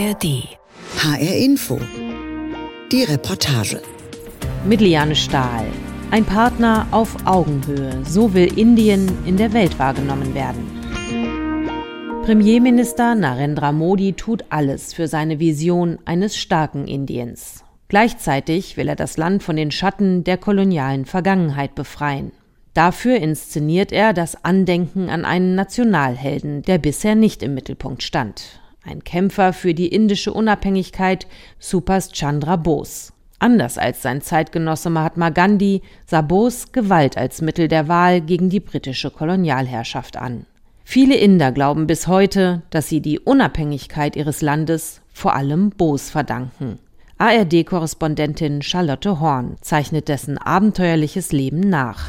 ARD. HR Info. Die Reportage. Mit Liane Stahl. Ein Partner auf Augenhöhe. So will Indien in der Welt wahrgenommen werden. Premierminister Narendra Modi tut alles für seine Vision eines starken Indiens. Gleichzeitig will er das Land von den Schatten der kolonialen Vergangenheit befreien. Dafür inszeniert er das Andenken an einen Nationalhelden, der bisher nicht im Mittelpunkt stand. Ein Kämpfer für die indische Unabhängigkeit, Subhas Chandra Bose. Anders als sein Zeitgenosse Mahatma Gandhi sah Bose Gewalt als Mittel der Wahl gegen die britische Kolonialherrschaft an. Viele Inder glauben bis heute, dass sie die Unabhängigkeit ihres Landes vor allem Bose verdanken. ARD-Korrespondentin Charlotte Horn zeichnet dessen abenteuerliches Leben nach.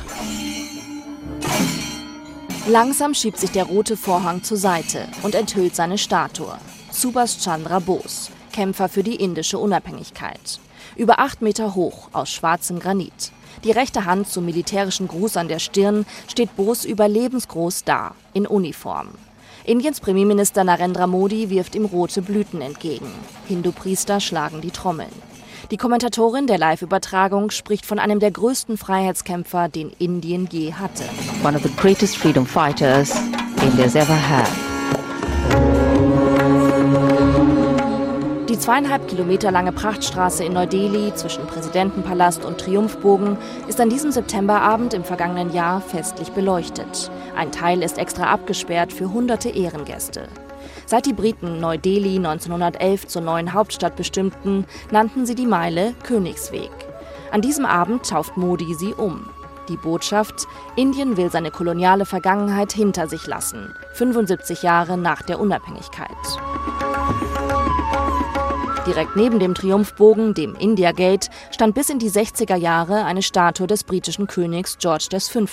Langsam schiebt sich der rote Vorhang zur Seite und enthüllt seine Statue. Subhas Chandra Bose, Kämpfer für die indische Unabhängigkeit. Über acht Meter hoch, aus schwarzem Granit. Die rechte Hand zum militärischen Gruß an der Stirn steht Bose überlebensgroß da, in Uniform. Indiens Premierminister Narendra Modi wirft ihm rote Blüten entgegen. Hindu-Priester schlagen die Trommeln. Die Kommentatorin der Live-Übertragung spricht von einem der größten Freiheitskämpfer, den Indien je hatte. One of the greatest freedom fighters India's ever had. Die zweieinhalb Kilometer lange Prachtstraße in Neu-Delhi zwischen Präsidentenpalast und Triumphbogen ist an diesem Septemberabend im vergangenen Jahr festlich beleuchtet. Ein Teil ist extra abgesperrt für hunderte Ehrengäste. Seit die Briten Neu-Delhi 1911 zur neuen Hauptstadt bestimmten, nannten sie die Meile Königsweg. An diesem Abend tauft Modi sie um. Die Botschaft, Indien will seine koloniale Vergangenheit hinter sich lassen, 75 Jahre nach der Unabhängigkeit. Direkt neben dem Triumphbogen, dem India Gate, stand bis in die 60er Jahre eine Statue des britischen Königs George V.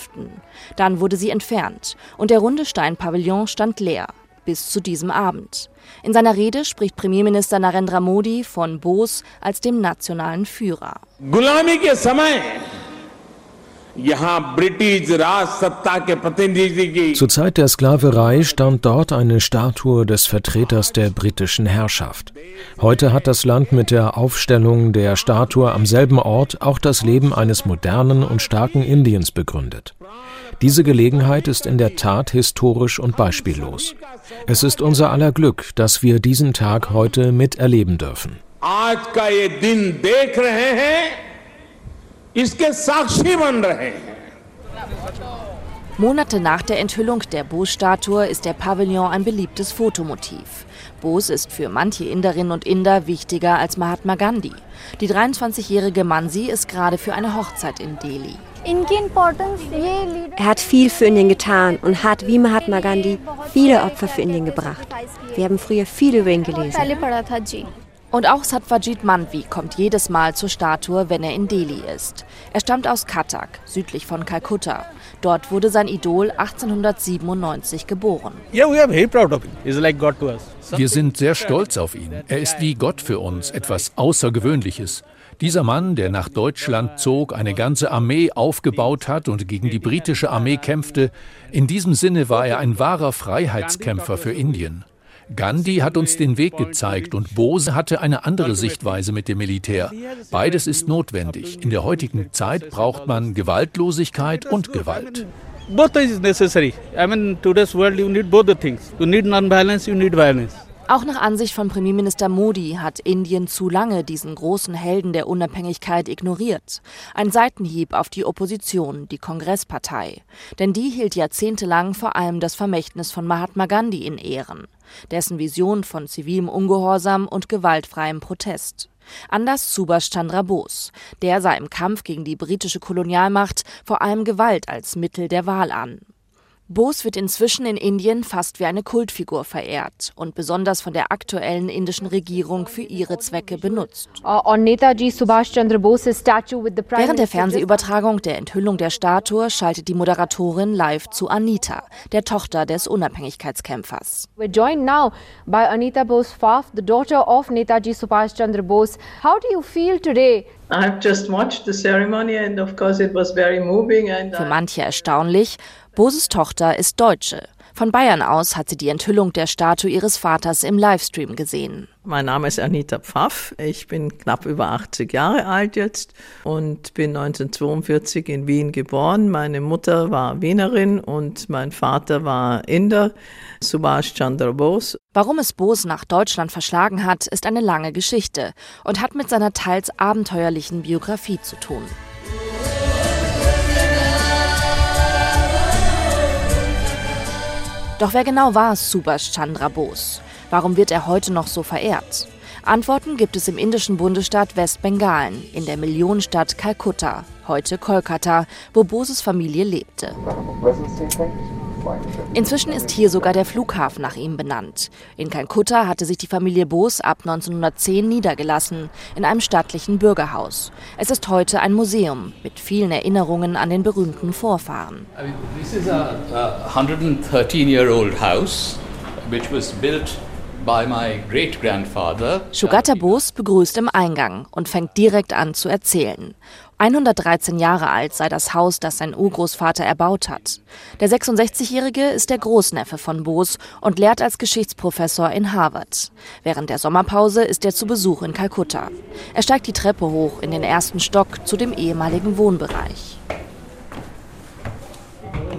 Dann wurde sie entfernt und der runde Steinpavillon stand leer bis zu diesem Abend. In seiner Rede spricht Premierminister Narendra Modi von Bose als dem nationalen Führer. Zur Zeit der Sklaverei stand dort eine Statue des Vertreters der britischen Herrschaft. Heute hat das Land mit der Aufstellung der Statue am selben Ort auch das Leben eines modernen und starken Indiens begründet. Diese Gelegenheit ist in der Tat historisch und beispiellos. Es ist unser aller Glück, dass wir diesen Tag heute miterleben dürfen. Monate nach der Enthüllung der Bose-Statue ist der Pavillon ein beliebtes Fotomotiv. Bose ist für manche Inderinnen und Inder wichtiger als Mahatma Gandhi. Die 23-jährige Mansi ist gerade für eine Hochzeit in Delhi. Er hat viel für Indien getan und hat, wie Mahatma Gandhi, viele Opfer für Indien gebracht. Wir haben früher viel über ihn gelesen. Und auch Satvajit Manvi kommt jedes Mal zur Statue, wenn er in Delhi ist. Er stammt aus Cuttack, südlich von Kalkutta. Dort wurde sein Idol 1897 geboren. Wir sind sehr stolz auf ihn. Er ist wie Gott für uns, etwas Außergewöhnliches. Dieser Mann, der nach Deutschland zog, eine ganze Armee aufgebaut hat und gegen die britische Armee kämpfte, in diesem Sinne war er ein wahrer Freiheitskämpfer für Indien. Gandhi hat uns den Weg gezeigt und Bose hatte eine andere Sichtweise mit dem Militär. Beides ist notwendig. In der heutigen Zeit braucht man Gewaltlosigkeit und Gewalt. Both is necessary. I mean, today's world you need both the things. You need non-violence, you need violence. Auch nach Ansicht von Premierminister Modi hat Indien zu lange diesen großen Helden der Unabhängigkeit ignoriert. Ein Seitenhieb auf die Opposition, die Kongresspartei. Denn die hielt jahrzehntelang vor allem das Vermächtnis von Mahatma Gandhi in Ehren. Dessen Vision von zivilem Ungehorsam und gewaltfreiem Protest. Anders Subhash Chandra Bose. Der sah im Kampf gegen die britische Kolonialmacht vor allem Gewalt als Mittel der Wahl an. Bose wird inzwischen in Indien fast wie eine Kultfigur verehrt und besonders von der aktuellen indischen Regierung für ihre Zwecke benutzt. Uh, Während der Fernsehübertragung der Enthüllung der Statue schaltet die Moderatorin live zu Anita, der Tochter des Unabhängigkeitskämpfers. We're joined now by Anita Bose Faf, the daughter of Netaji Subhash Chandra Bose. How do you feel today für manche erstaunlich, Boses Tochter ist Deutsche. Von Bayern aus hat sie die Enthüllung der Statue ihres Vaters im Livestream gesehen. Mein Name ist Anita Pfaff. Ich bin knapp über 80 Jahre alt jetzt und bin 1942 in Wien geboren. Meine Mutter war Wienerin und mein Vater war Inder, Subhash Chandra Bose. Warum es Bose nach Deutschland verschlagen hat, ist eine lange Geschichte und hat mit seiner teils abenteuerlichen Biografie zu tun. Doch wer genau war Subhash Chandra Bose? Warum wird er heute noch so verehrt? Antworten gibt es im indischen Bundesstaat Westbengalen, in der Millionenstadt Kalkutta, heute Kolkata, wo Boses Familie lebte. Inzwischen ist hier sogar der Flughafen nach ihm benannt. In Kalkutta hatte sich die Familie Bose ab 1910 niedergelassen, in einem stattlichen Bürgerhaus. Es ist heute ein Museum mit vielen Erinnerungen an den berühmten Vorfahren. This is a 113-year-old house which was built. Shugata Bose begrüßt im Eingang und fängt direkt an zu erzählen. 113 Jahre alt sei das Haus, das sein Urgroßvater erbaut hat. Der 66-Jährige ist der Großneffe von Bose und lehrt als Geschichtsprofessor in Harvard. Während der Sommerpause ist er zu Besuch in Kalkutta. Er steigt die Treppe hoch in den ersten Stock zu dem ehemaligen Wohnbereich.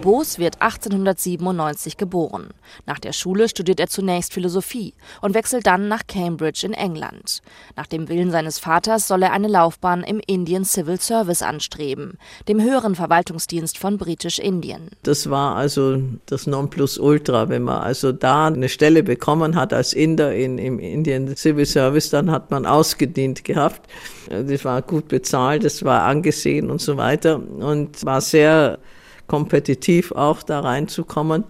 Bose wird 1897 geboren. Nach der Schule studiert er zunächst Philosophie und wechselt dann nach Cambridge in England. Nach dem Willen seines Vaters soll er eine Laufbahn im Indian Civil Service anstreben, dem höheren Verwaltungsdienst von Britisch-Indien. Das war also das Nonplusultra. Wenn man also da eine Stelle bekommen hat als Inder in, im Indian Civil Service, dann hat man ausgedient gehabt. Das war gut bezahlt, das war angesehen und so weiter und war sehr kompetitiv auch da reinzukommen.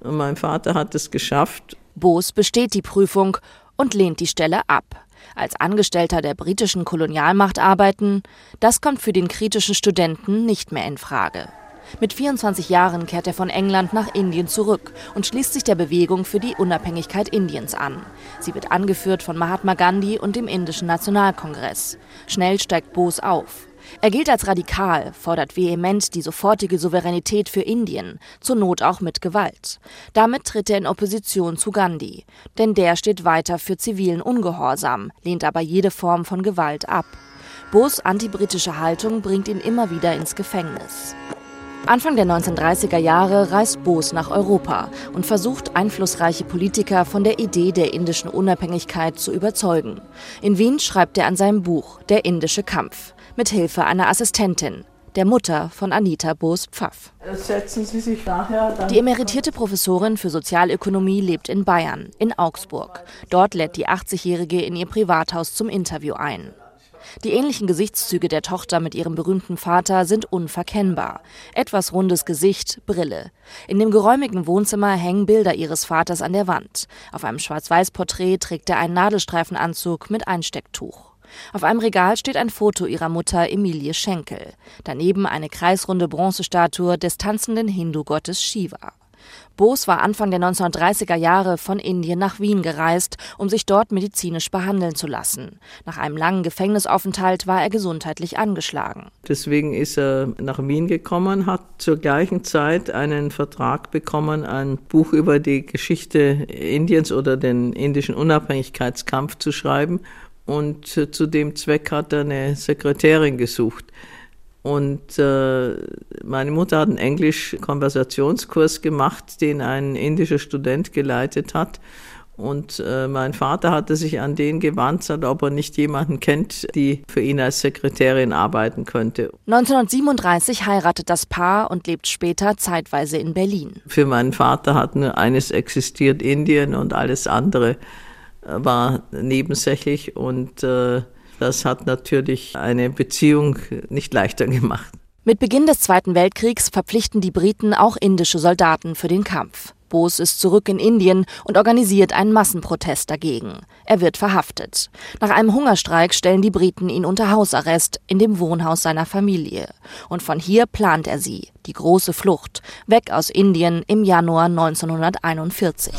Und mein Vater hat es geschafft. Boos besteht die Prüfung und lehnt die Stelle ab. Als Angestellter der britischen Kolonialmacht arbeiten, das kommt für den kritischen Studenten nicht mehr in Frage. Mit 24 Jahren kehrt er von England nach Indien zurück und schließt sich der Bewegung für die Unabhängigkeit Indiens an. Sie wird angeführt von Mahatma Gandhi und dem Indischen Nationalkongress. Schnell steigt Bose auf. Er gilt als radikal, fordert vehement die sofortige Souveränität für Indien, zur Not auch mit Gewalt. Damit tritt er in Opposition zu Gandhi, denn der steht weiter für zivilen Ungehorsam, lehnt aber jede Form von Gewalt ab. Bos antibritische Haltung bringt ihn immer wieder ins Gefängnis. Anfang der 1930er Jahre reist Bose nach Europa und versucht, einflussreiche Politiker von der Idee der indischen Unabhängigkeit zu überzeugen. In Wien schreibt er an seinem Buch Der indische Kampf mit Hilfe einer Assistentin, der Mutter von Anita Boos-Pfaff. Die emeritierte Professorin für Sozialökonomie lebt in Bayern, in Augsburg. Dort lädt die 80-Jährige in ihr Privathaus zum Interview ein. Die ähnlichen Gesichtszüge der Tochter mit ihrem berühmten Vater sind unverkennbar. Etwas rundes Gesicht, Brille. In dem geräumigen Wohnzimmer hängen Bilder ihres Vaters an der Wand. Auf einem Schwarz-Weiß-Porträt trägt er einen Nadelstreifenanzug mit Einstecktuch. Auf einem Regal steht ein Foto ihrer Mutter Emilie Schenkel. Daneben eine kreisrunde Bronzestatue des tanzenden Hindu-Gottes Shiva. Bose war Anfang der 1930er Jahre von Indien nach Wien gereist, um sich dort medizinisch behandeln zu lassen. Nach einem langen Gefängnisaufenthalt war er gesundheitlich angeschlagen. Deswegen ist er nach Wien gekommen, hat zur gleichen Zeit einen Vertrag bekommen, ein Buch über die Geschichte Indiens oder den indischen Unabhängigkeitskampf zu schreiben. Und zu dem Zweck hat er eine Sekretärin gesucht. Und äh, meine Mutter hat einen Englisch-Konversationskurs gemacht, den ein indischer Student geleitet hat. Und äh, mein Vater hatte sich an den gewandt, ob er nicht jemanden kennt, die für ihn als Sekretärin arbeiten könnte. 1937 heiratet das Paar und lebt später zeitweise in Berlin. Für meinen Vater hat nur eines existiert, Indien, und alles andere war nebensächlich. Und äh, das hat natürlich eine Beziehung nicht leichter gemacht. Mit Beginn des Zweiten Weltkriegs verpflichten die Briten auch indische Soldaten für den Kampf. Bose ist zurück in Indien und organisiert einen Massenprotest dagegen. Er wird verhaftet. Nach einem Hungerstreik stellen die Briten ihn unter Hausarrest in dem Wohnhaus seiner Familie. Und von hier plant er sie, die große Flucht, weg aus Indien im Januar 1941.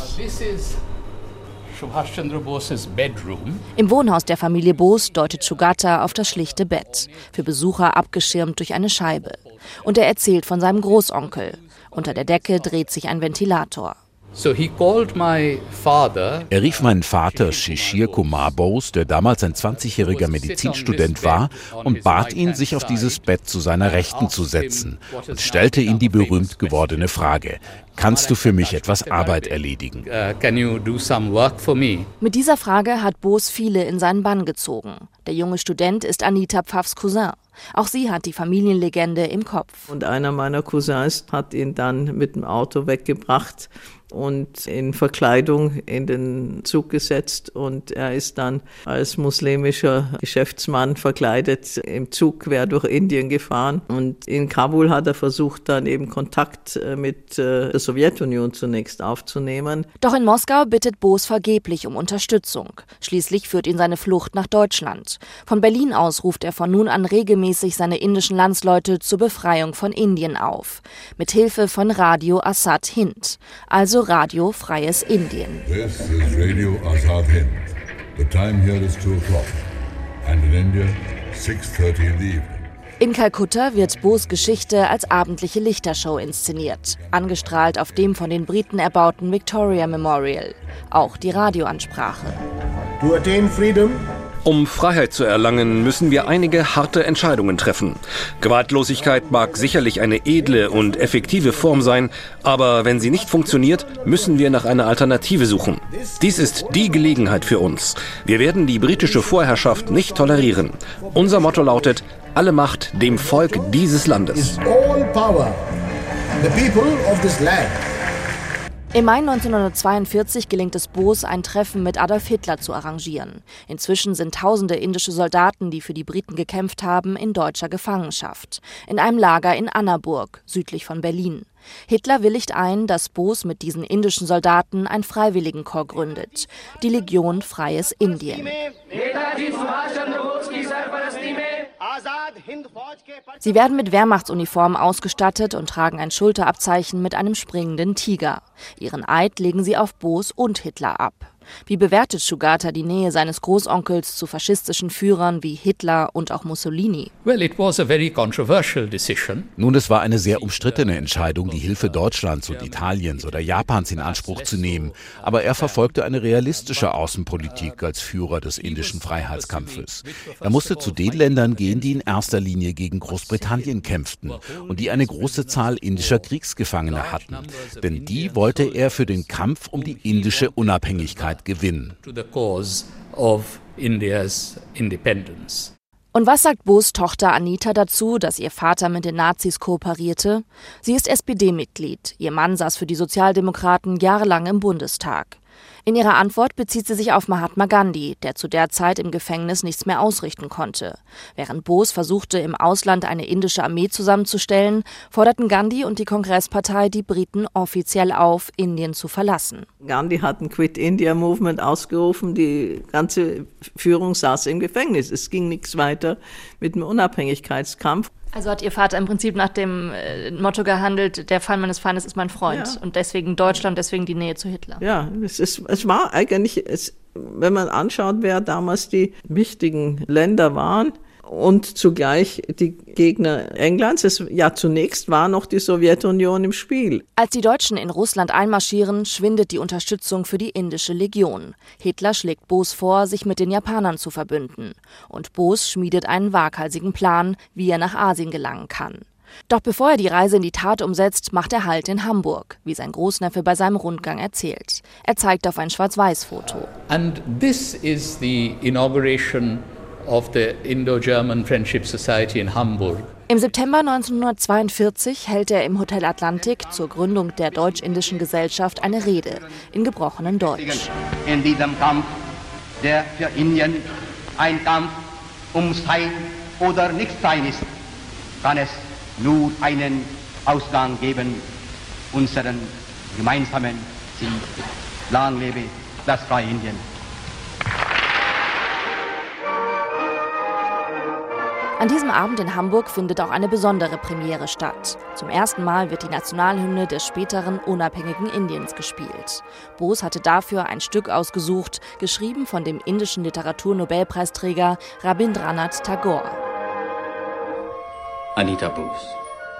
Im Wohnhaus der Familie Bose deutet Shugata auf das schlichte Bett, für Besucher abgeschirmt durch eine Scheibe. Und er erzählt von seinem Großonkel. Unter der Decke dreht sich ein Ventilator. Er rief meinen Vater Shishir Kumar Bose, der damals ein 20-jähriger Medizinstudent war, und bat ihn, sich auf dieses Bett zu seiner Rechten zu setzen und stellte ihm die berühmt gewordene Frage, kannst du für mich etwas Arbeit erledigen? Uh, Mit dieser Frage hat Bose viele in seinen Bann gezogen. Der junge Student ist Anita Pfaffs Cousin. Auch sie hat die Familienlegende im Kopf. Und einer meiner Cousins hat ihn dann mit dem Auto weggebracht und in Verkleidung in den Zug gesetzt und er ist dann als muslimischer Geschäftsmann verkleidet im Zug quer durch Indien gefahren und in Kabul hat er versucht dann eben Kontakt äh, mit äh, der Sowjetunion zunächst aufzunehmen. Doch in Moskau bittet Boos vergeblich um Unterstützung. Schließlich führt ihn seine Flucht nach Deutschland. Von Berlin aus ruft er von nun an regelmäßig seine indischen Landsleute zur Befreiung von Indien auf. Mit Hilfe von Radio Assad Hind. Also also Radio Freies Indien. This is Radio Azad Hind. The time here is 2 o'clock. And in India, 6.30 in the evening. In Kalkutta wird Bos Geschichte als abendliche Lichtershow inszeniert, angestrahlt auf dem von den Briten erbauten Victoria Memorial. Auch die Radioansprache. To attain freedom, um Freiheit zu erlangen, müssen wir einige harte Entscheidungen treffen. Gewaltlosigkeit mag sicherlich eine edle und effektive Form sein, aber wenn sie nicht funktioniert, müssen wir nach einer Alternative suchen. Dies ist die Gelegenheit für uns. Wir werden die britische Vorherrschaft nicht tolerieren. Unser Motto lautet, alle Macht dem Volk dieses Landes. All power, the people of this land. Im Mai 1942 gelingt es Boos, ein Treffen mit Adolf Hitler zu arrangieren. Inzwischen sind tausende indische Soldaten, die für die Briten gekämpft haben, in deutscher Gefangenschaft. In einem Lager in Annaburg, südlich von Berlin. Hitler willigt ein, dass Boos mit diesen indischen Soldaten ein Freiwilligenkorps gründet, die Legion Freies Indien. Sie werden mit Wehrmachtsuniformen ausgestattet und tragen ein Schulterabzeichen mit einem springenden Tiger. Ihren Eid legen sie auf Boos und Hitler ab. Wie bewertet Sugata die Nähe seines Großonkels zu faschistischen Führern wie Hitler und auch Mussolini? Well, it was a very controversial decision. Nun, es war eine sehr umstrittene Entscheidung, die Hilfe Deutschlands und Italiens oder Japans in Anspruch zu nehmen. Aber er verfolgte eine realistische Außenpolitik als Führer des indischen Freiheitskampfes. Er musste zu den Ländern gehen, die in erster Linie gegen Großbritannien kämpften und die eine große Zahl indischer Kriegsgefangene hatten. Denn die wollte er für den Kampf um die indische Unabhängigkeit Unabhängigkeit gewinnen. Und was sagt Boos Tochter Anita dazu, dass ihr Vater mit den Nazis kooperierte? Sie ist SPD-Mitglied. Ihr Mann saß für die Sozialdemokraten jahrelang im Bundestag. In ihrer Antwort bezieht sie sich auf Mahatma Gandhi, der zu der Zeit im Gefängnis nichts mehr ausrichten konnte. Während Bose versuchte, im Ausland eine indische Armee zusammenzustellen, forderten Gandhi und die Kongresspartei die Briten offiziell auf, Indien zu verlassen. Gandhi hat ein Quit India Movement ausgerufen, die ganze Führung saß im Gefängnis. Es ging nichts weiter mit dem Unabhängigkeitskampf. Also hat Ihr Vater im Prinzip nach dem äh, Motto gehandelt, der Fall meines Feindes ist mein Freund. Ja. Und deswegen Deutschland, deswegen die Nähe zu Hitler. Ja, es, ist, es war eigentlich, es, wenn man anschaut, wer damals die wichtigen Länder waren, und zugleich die Gegner Englands. Es, ja, zunächst war noch die Sowjetunion im Spiel. Als die Deutschen in Russland einmarschieren, schwindet die Unterstützung für die indische Legion. Hitler schlägt Bos vor, sich mit den Japanern zu verbünden. Und Bos schmiedet einen waghalsigen Plan, wie er nach Asien gelangen kann. Doch bevor er die Reise in die Tat umsetzt, macht er Halt in Hamburg, wie sein Großneffe bei seinem Rundgang erzählt. Er zeigt auf ein Schwarz-Weiß-Foto. And this is the inauguration of the Indo-German Friendship Society in Hamburg. Im September 1942 hält er im Hotel Atlantik zur Gründung der Deutsch-Indischen Gesellschaft eine Rede in gebrochenem Deutsch. In diesem Kampf, der für Indien ein Kampf um Sein oder Nichtsein ist, kann es nur einen Ausgang geben, unseren gemeinsamen Ziel. Lang lebe das freie Indien. An diesem Abend in Hamburg findet auch eine besondere Premiere statt. Zum ersten Mal wird die Nationalhymne des späteren unabhängigen Indiens gespielt. Bose hatte dafür ein Stück ausgesucht, geschrieben von dem indischen Literaturnobelpreisträger Rabindranath Tagore. Anita Bose.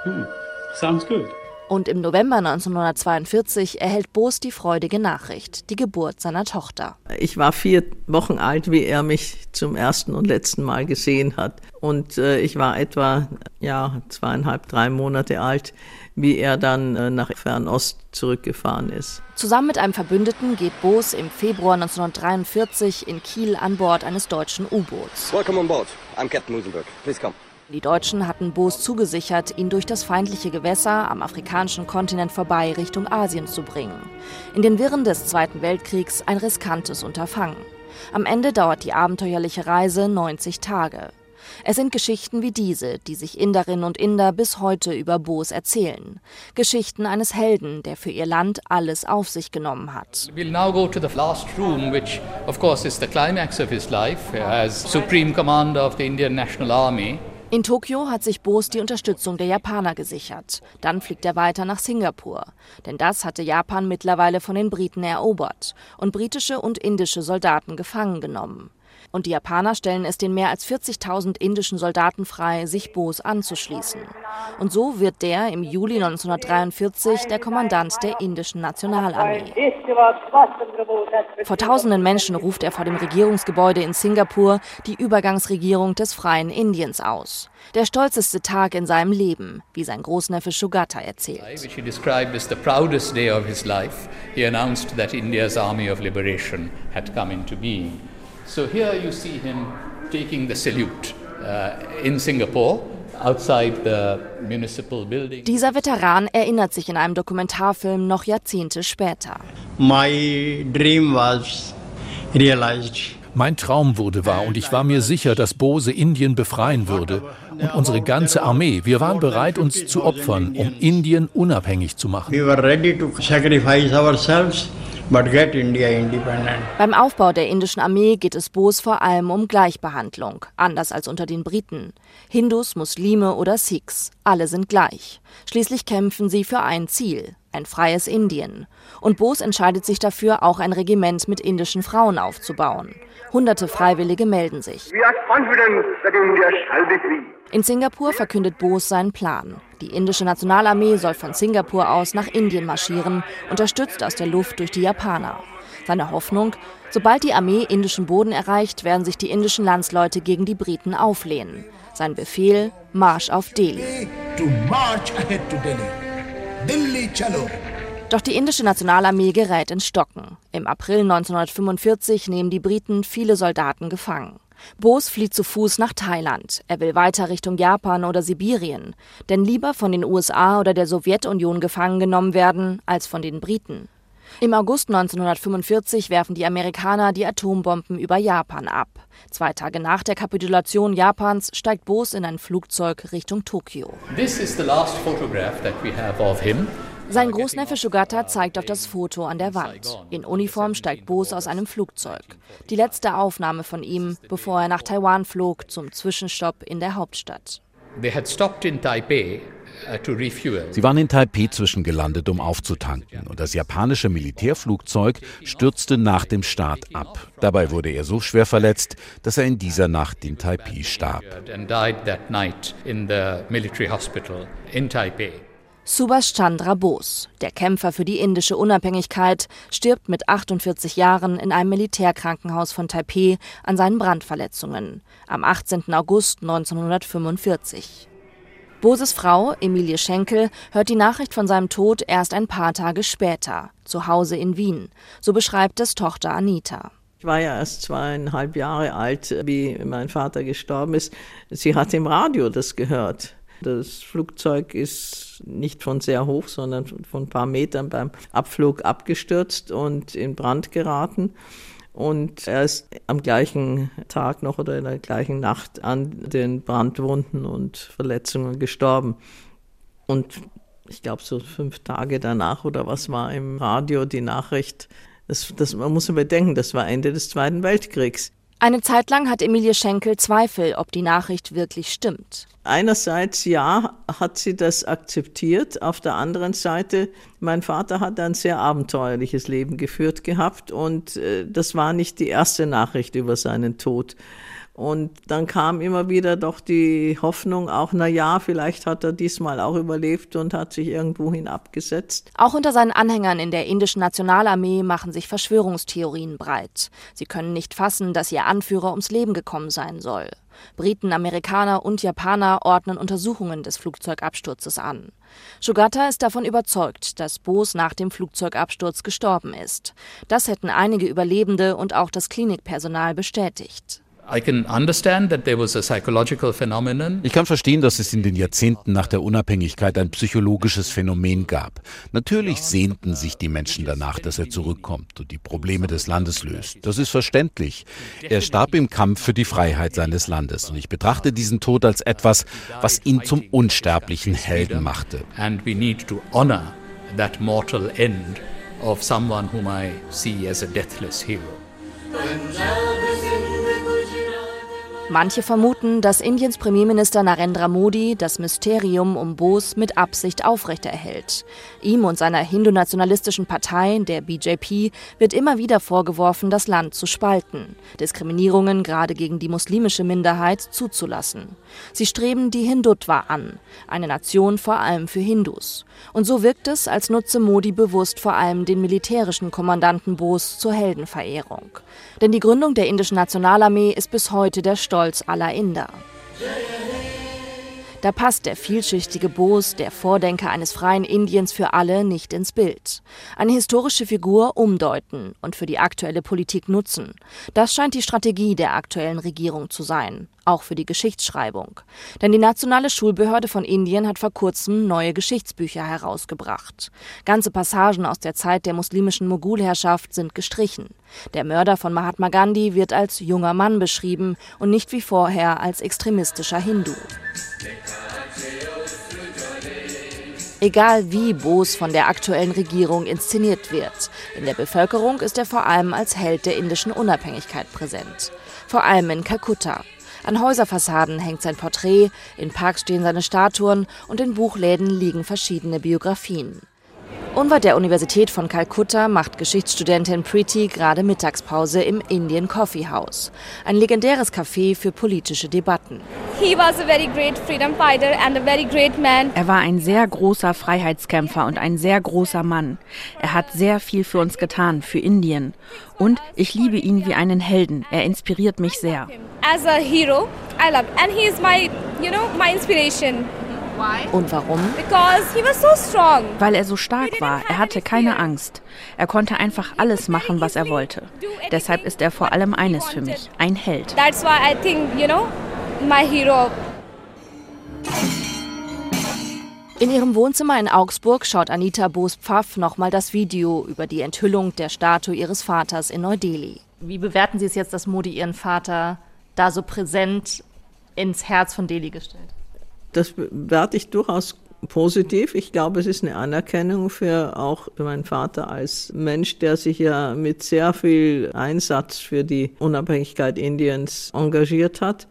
Hmm. Sounds good. Und im November 1942 erhält Boos die freudige Nachricht, die Geburt seiner Tochter. Ich war vier Wochen alt, wie er mich zum ersten und letzten Mal gesehen hat. Und äh, ich war etwa ja, zweieinhalb, drei Monate alt, wie er dann äh, nach Fernost zurückgefahren ist. Zusammen mit einem Verbündeten geht Boos im Februar 1943 in Kiel an Bord eines deutschen U-Boots. Welcome on board. I'm Captain Musenberg. Please come. Die Deutschen hatten Boos zugesichert, ihn durch das feindliche Gewässer am afrikanischen Kontinent vorbei Richtung Asien zu bringen. In den Wirren des Zweiten Weltkriegs ein riskantes Unterfangen. Am Ende dauert die abenteuerliche Reise 90 Tage. Es sind Geschichten wie diese, die sich Inderinnen und Inder bis heute über Boos erzählen. Geschichten eines Helden, der für ihr Land alles auf sich genommen hat. We'll now go to the last room, which of course is the climax of his life as Supreme Commander of the Indian National Army. In Tokio hat sich Boos die Unterstützung der Japaner gesichert. Dann fliegt er weiter nach Singapur. Denn das hatte Japan mittlerweile von den Briten erobert und britische und indische Soldaten gefangen genommen. Und die Japaner stellen es den mehr als 40.000 indischen Soldaten frei, sich Boos anzuschließen. Und so wird der im Juli 1943 der Kommandant der indischen Nationalarmee. Vor tausenden Menschen ruft er vor dem Regierungsgebäude in Singapur die Übergangsregierung des freien Indiens aus. Der stolzeste Tag in seinem Leben, wie sein Großneffe Shugata erzählt. He announced that India's Army of Liberation had come into being. So here you see him taking the salute uh, in Singapore. Outside the municipal building. Dieser Veteran erinnert sich in einem Dokumentarfilm noch Jahrzehnte später. My dream was realized. Mein Traum wurde wahr und ich war mir sicher, dass Bose Indien befreien würde. Und unsere ganze Armee, wir waren bereit, uns zu opfern, um Indien unabhängig zu machen. We were ready to sacrifice ourselves but get India independent. Beim Aufbau der indischen Armee geht es Bose vor allem um Gleichbehandlung, anders als unter den Briten. Hindus, Muslime oder Sikhs, alle sind gleich. Schließlich kämpfen sie für ein Ziel, ein freies Indien. Und Bose entscheidet sich dafür, auch ein Regiment mit indischen Frauen aufzubauen. Hunderte Freiwillige melden sich. In Singapur verkündet Bose seinen Plan. Die indische Nationalarmee soll von Singapur aus nach Indien marschieren, unterstützt aus der Luft durch die Japaner. Seine Hoffnung, sobald die Armee indischen Boden erreicht, werden sich die indischen Landsleute gegen die Briten auflehnen. Sein Befehl, Marsch auf Delhi. Doch die indische Nationalarmee gerät ins Stocken. Im April 1945 nehmen die Briten viele Soldaten gefangen. Bose flieht zu Fuß nach Thailand. Er will weiter Richtung Japan oder Sibirien. Denn lieber von den USA oder der Sowjetunion gefangen genommen werden, als von den Briten. Im August 1945 werfen die Amerikaner die Atombomben über Japan ab. Zwei Tage nach der Kapitulation Japans steigt Bose in ein Flugzeug Richtung Tokio. This is the last photograph that we have of him. Sein Großneffe Shugata zeigt auf das Foto an der Wand. In Uniform steigt Bose aus einem Flugzeug. Die letzte Aufnahme von ihm, bevor er nach Taiwan flog zum Zwischenstopp in der Hauptstadt. They had stopped in Taipei uh, Sie waren in Taipei zwischengelandet, um aufzutanken, und das japanische Militärflugzeug stürzte nach dem Start ab. Dabei wurde er so schwer verletzt, dass er in dieser Nacht in Taipei starb. Subhash Chandra Bose, der Kämpfer für die indische Unabhängigkeit, stirbt mit 48 Jahren in einem Militärkrankenhaus von Taipei an seinen Brandverletzungen am 18. August 1945. Boses Frau, Emilie Schenkel, hört die Nachricht von seinem Tod erst ein paar Tage später, zu Hause in Wien. So beschreibt es Tochter Anita. Ich war ja erst zweieinhalb Jahre alt, wie mein Vater gestorben ist. Sie hat im Radio das gehört. Das Flugzeug ist nicht von sehr hoch, sondern von ein paar Metern beim Abflug abgestürzt und in Brand geraten. Und er ist am gleichen Tag noch oder in der gleichen Nacht an den Brandwunden und Verletzungen gestorben. Und ich glaube, so fünf Tage danach oder was war im Radio die Nachricht. Das, das, man muss überdenken, das war Ende des Zweiten Weltkriegs. Eine Zeit lang hat Emilie Schenkel Zweifel, ob die Nachricht wirklich stimmt. Einerseits ja, hat sie das akzeptiert. Auf der anderen Seite, mein Vater hat ein sehr abenteuerliches Leben geführt gehabt und äh, das war nicht die erste Nachricht über seinen Tod. Und dann kam immer wieder doch die Hoffnung, auch na ja, vielleicht hat er diesmal auch überlebt und hat sich irgendwohin abgesetzt. Auch unter seinen Anhängern in der indischen Nationalarmee machen sich Verschwörungstheorien breit. Sie können nicht fassen, dass ihr Anführer ums Leben gekommen sein soll. Briten, Amerikaner und Japaner ordnen Untersuchungen des Flugzeugabsturzes an. Shugata ist davon überzeugt, dass Bose nach dem Flugzeugabsturz gestorben ist. Das hätten einige Überlebende und auch das Klinikpersonal bestätigt. Ich kann verstehen, dass es in den Jahrzehnten nach der Unabhängigkeit ein psychologisches Phänomen gab. Natürlich sehnten sich die Menschen danach, dass er zurückkommt und die Probleme des Landes löst. Das ist verständlich. Er starb im Kampf für die Freiheit seines Landes und ich betrachte diesen Tod als etwas, was ihn zum unsterblichen Helden machte. And we need to honor that mortal end of someone whom I see as a deathless hero. Manche vermuten, dass Indiens Premierminister Narendra Modi das Mysterium um Bose mit Absicht aufrechterhält. Ihm und seiner hindu-nationalistischen Partei, der BJP, wird immer wieder vorgeworfen, das Land zu spalten, Diskriminierungen gerade gegen die muslimische Minderheit zuzulassen. Sie streben die Hindutva an, eine Nation vor allem für Hindus. Und so wirkt es, als nutze Modi bewusst vor allem den militärischen Kommandanten Bose zur Heldenverehrung. Denn die Gründung der indischen Nationalarmee ist bis heute der Stolz aller Inder. Da passt der vielschichtige Bose, der Vordenker eines freien Indiens für alle, nicht ins Bild. Eine historische Figur umdeuten und für die aktuelle Politik nutzen. Das scheint die Strategie der aktuellen Regierung zu sein, auch für die Geschichtsschreibung. Denn die Nationale Schulbehörde von Indien hat vor kurzem neue Geschichtsbücher herausgebracht. Ganze Passagen aus der Zeit der muslimischen Mogulherrschaft sind gestrichen. Der Mörder von Mahatma Gandhi wird als junger Mann beschrieben und nicht wie vorher als extremistischer Hindu. Egal wie Bose von der aktuellen Regierung inszeniert wird, in der Bevölkerung ist er vor allem als Held der indischen Unabhängigkeit präsent. Vor allem in Kalkutta. An Häuserfassaden hängt sein Porträt, in Parks stehen seine Statuen und in Buchläden liegen verschiedene Biografien. Unweit der Universität von Kalkutta macht Geschichtsstudentin Preeti gerade Mittagspause im Indian Coffee House, ein legendäres Café für politische Debatten. Er war ein sehr großer Freiheitskämpfer und ein sehr großer Mann. Er hat sehr viel für uns getan, für Indien. Und ich liebe ihn wie einen Helden. Er inspiriert mich sehr. As a hero, I love, and he is my, you know, my inspiration. Und warum? Weil er so stark war. Er hatte keine Angst. Er konnte einfach alles machen, was er wollte. Deshalb ist er vor allem eines für mich, ein Held. That's why I think, you know, my hero. In ihrem Wohnzimmer in Augsburg schaut Anita Boos-Pfaff nochmal das Video über die Enthüllung der Statue ihres Vaters in Neu-Delhi. Wie bewerten Sie es jetzt, dass Modi Ihren Vater da so präsent ins Herz von Delhi gestellt hat? Das bewerte ich durchaus positiv. Ich glaube, es ist eine Anerkennung für auch meinen Vater als Mensch, der sich ja mit sehr viel Einsatz für die Unabhängigkeit Indiens engagiert hat.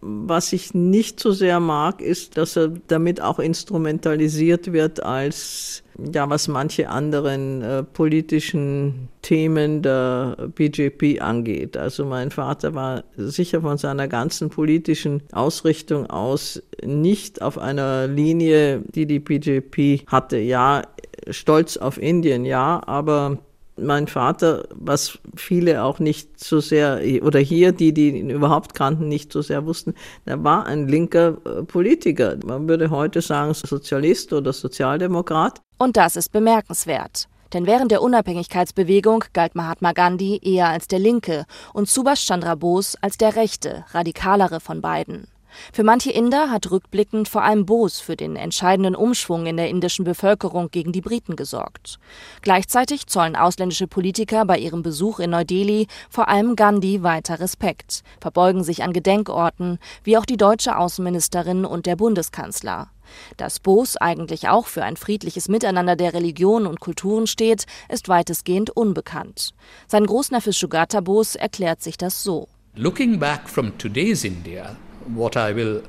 Was ich nicht so sehr mag, ist, dass er damit auch instrumentalisiert wird als ja, was manche anderen äh, politischen Themen der BJP angeht. Also mein Vater war sicher von seiner ganzen politischen Ausrichtung aus nicht auf einer Linie, die die BJP hatte. Ja, stolz auf Indien, ja, aber mein Vater, was viele auch nicht so sehr, oder hier, die, die ihn überhaupt kannten, nicht so sehr wussten, er war ein linker äh, Politiker. Man würde heute sagen Sozialist oder Sozialdemokrat. Und das ist bemerkenswert. Denn während der Unabhängigkeitsbewegung galt Mahatma Gandhi eher als der Linke und Subhash Chandra Bose als der rechte, radikalere von beiden. Für manche Inder hat rückblickend vor allem Bose für den entscheidenden Umschwung in der indischen Bevölkerung gegen die Briten gesorgt. Gleichzeitig zollen ausländische Politiker bei ihrem Besuch in Neu-Delhi vor allem Gandhi weiter Respekt, verbeugen sich an Gedenkorten, wie auch die deutsche Außenministerin und der Bundeskanzler. Dass Bose eigentlich auch für ein friedliches Miteinander der Religionen und Kulturen steht, ist weitestgehend unbekannt. Sein Großneffe Shugata Bose erklärt sich das so. Looking back from today's India, what I will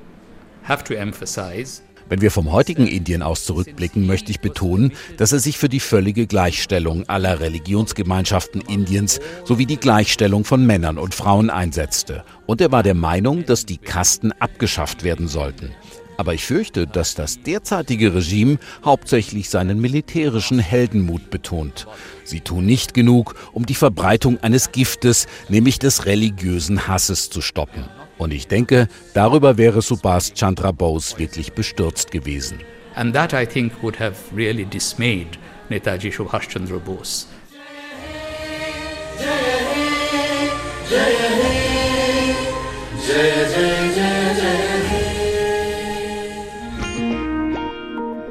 have to emphasize Wenn wir vom heutigen Indien aus zurückblicken, möchte ich betonen, dass er sich für die völlige Gleichstellung aller Religionsgemeinschaften Indiens sowie die Gleichstellung von Männern und Frauen einsetzte. Und er war der Meinung, dass die Kasten abgeschafft werden sollten. Aber ich fürchte, dass das derzeitige Regime hauptsächlich seinen militärischen Heldenmut betont. Sie tun nicht genug, um die Verbreitung eines Giftes, nämlich des religiösen Hasses, zu stoppen. Und ich denke, darüber wäre Subhas Chandra Bose wirklich bestürzt gewesen. And that I think would have really dismayed Netaji Subhash Chandra Bose.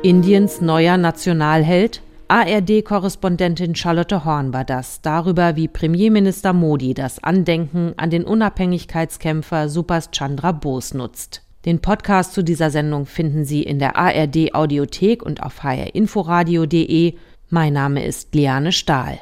Indiens neuer Nationalheld? ARD-Korrespondentin Charlotte Horn war das, darüber, wie Premierminister Modi das Andenken an den Unabhängigkeitskämpfer Subhas Chandra Bose nutzt. Den Podcast zu dieser Sendung finden Sie in der ARD Audiothek und auf hrinforadio.de. Mein Name ist Liane Stahl.